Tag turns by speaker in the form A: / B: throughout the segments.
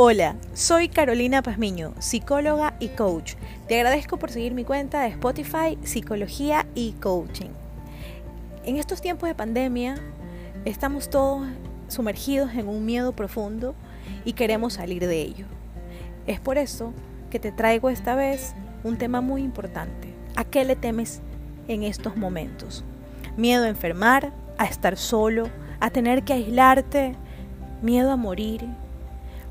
A: Hola, soy Carolina Pazmiño, psicóloga y coach. Te agradezco por seguir mi cuenta de Spotify Psicología y Coaching. En estos tiempos de pandemia estamos todos sumergidos en un miedo profundo y queremos salir de ello. Es por eso que te traigo esta vez un tema muy importante. ¿A qué le temes en estos momentos? Miedo a enfermar, a estar solo, a tener que aislarte, miedo a morir,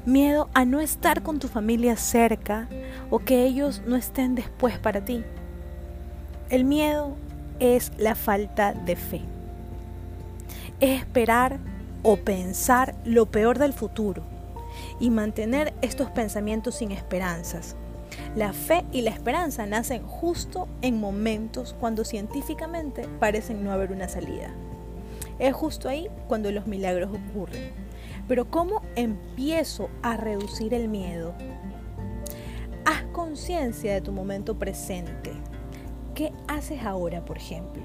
A: miedo a no estar con tu familia cerca o que ellos no estén después para ti. El miedo es la falta de fe. Es esperar o pensar lo peor del futuro y mantener estos pensamientos sin esperanzas. La fe y la esperanza nacen justo en momentos cuando científicamente parecen no haber una salida. Es justo ahí cuando los milagros ocurren. Pero ¿cómo empiezo a reducir el miedo? Haz conciencia de tu momento presente. ¿Qué haces ahora, por ejemplo?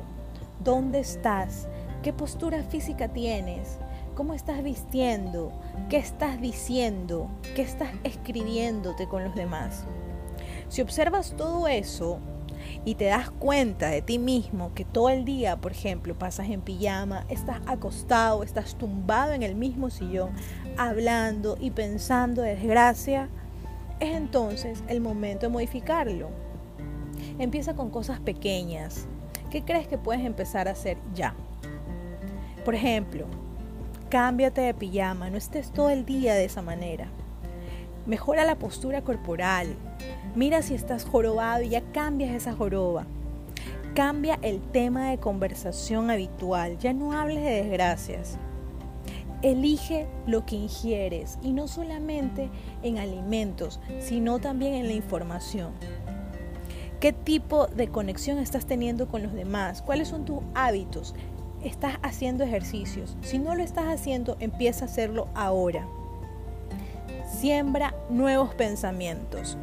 A: ¿Dónde estás? ¿Qué postura física tienes? ¿Cómo estás vistiendo? ¿Qué estás diciendo? ¿Qué estás escribiéndote con los demás? Si observas todo eso, y te das cuenta de ti mismo que todo el día, por ejemplo, pasas en pijama, estás acostado, estás tumbado en el mismo sillón, hablando y pensando de desgracia, es entonces el momento de modificarlo. Empieza con cosas pequeñas. ¿Qué crees que puedes empezar a hacer ya? Por ejemplo, cámbiate de pijama, no estés todo el día de esa manera. Mejora la postura corporal, Mira si estás jorobado y ya cambias esa joroba. Cambia el tema de conversación habitual. Ya no hables de desgracias. Elige lo que ingieres y no solamente en alimentos, sino también en la información. ¿Qué tipo de conexión estás teniendo con los demás? ¿Cuáles son tus hábitos? ¿Estás haciendo ejercicios? Si no lo estás haciendo, empieza a hacerlo ahora. Siembra nuevos pensamientos.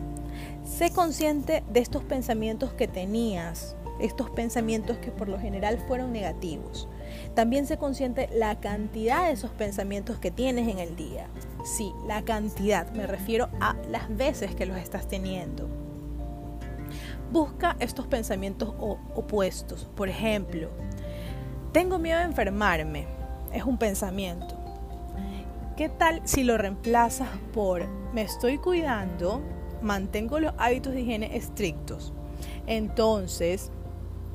A: Sé consciente de estos pensamientos que tenías, estos pensamientos que por lo general fueron negativos. También sé consciente la cantidad de esos pensamientos que tienes en el día. Sí, la cantidad, me refiero a las veces que los estás teniendo. Busca estos pensamientos opuestos. Por ejemplo, tengo miedo de enfermarme. Es un pensamiento. ¿Qué tal si lo reemplazas por me estoy cuidando? mantengo los hábitos de higiene estrictos. Entonces,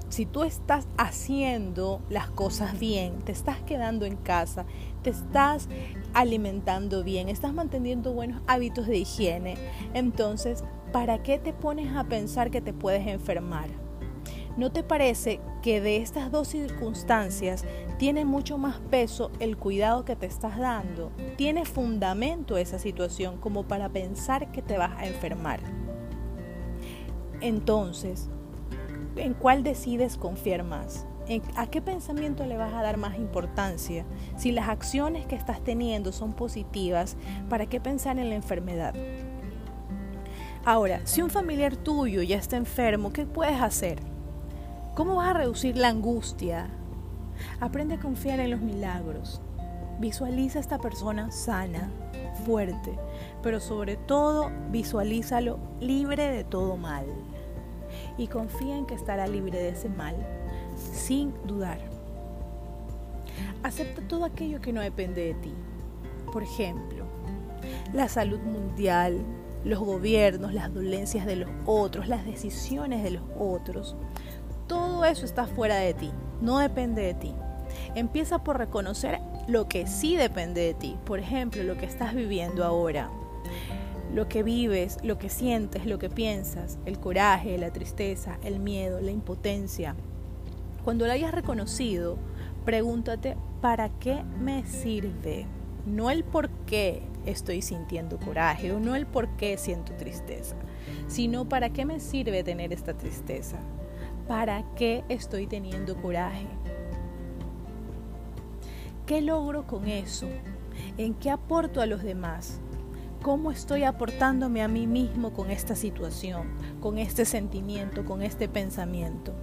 A: si tú estás haciendo las cosas bien, te estás quedando en casa, te estás alimentando bien, estás manteniendo buenos hábitos de higiene, entonces, ¿para qué te pones a pensar que te puedes enfermar? ¿No te parece que de estas dos circunstancias tiene mucho más peso el cuidado que te estás dando? Tiene fundamento esa situación como para pensar que te vas a enfermar. Entonces, ¿en cuál decides confiar más? ¿A qué pensamiento le vas a dar más importancia? Si las acciones que estás teniendo son positivas, ¿para qué pensar en la enfermedad? Ahora, si un familiar tuyo ya está enfermo, ¿qué puedes hacer? ¿Cómo vas a reducir la angustia? Aprende a confiar en los milagros. Visualiza a esta persona sana, fuerte, pero sobre todo visualízalo libre de todo mal. Y confía en que estará libre de ese mal, sin dudar. Acepta todo aquello que no depende de ti. Por ejemplo, la salud mundial, los gobiernos, las dolencias de los otros, las decisiones de los otros. Todo eso está fuera de ti, no depende de ti. Empieza por reconocer lo que sí depende de ti. Por ejemplo, lo que estás viviendo ahora. Lo que vives, lo que sientes, lo que piensas, el coraje, la tristeza, el miedo, la impotencia. Cuando lo hayas reconocido, pregúntate, ¿para qué me sirve? No el por qué estoy sintiendo coraje o no el por qué siento tristeza, sino para qué me sirve tener esta tristeza. ¿Para qué estoy teniendo coraje? ¿Qué logro con eso? ¿En qué aporto a los demás? ¿Cómo estoy aportándome a mí mismo con esta situación, con este sentimiento, con este pensamiento?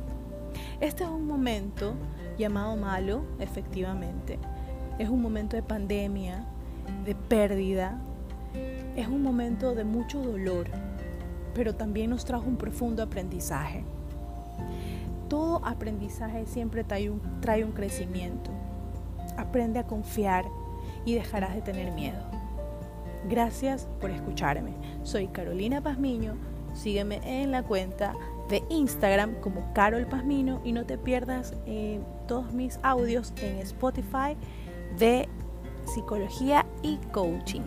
A: Este es un momento llamado malo, efectivamente. Es un momento de pandemia, de pérdida, Es un momento de mucho dolor, pero también nos trajo un profundo aprendizaje. Todo aprendizaje siempre trae un, crecimiento. Aprende a confiar y dejarás de tener miedo. Gracias por escucharme. Soy Carolina Pazmiño. Sígueme en la cuenta de Instagram como Carol Pazmino y no te pierdas eh, todos mis audios en Spotify de psicología y coaching.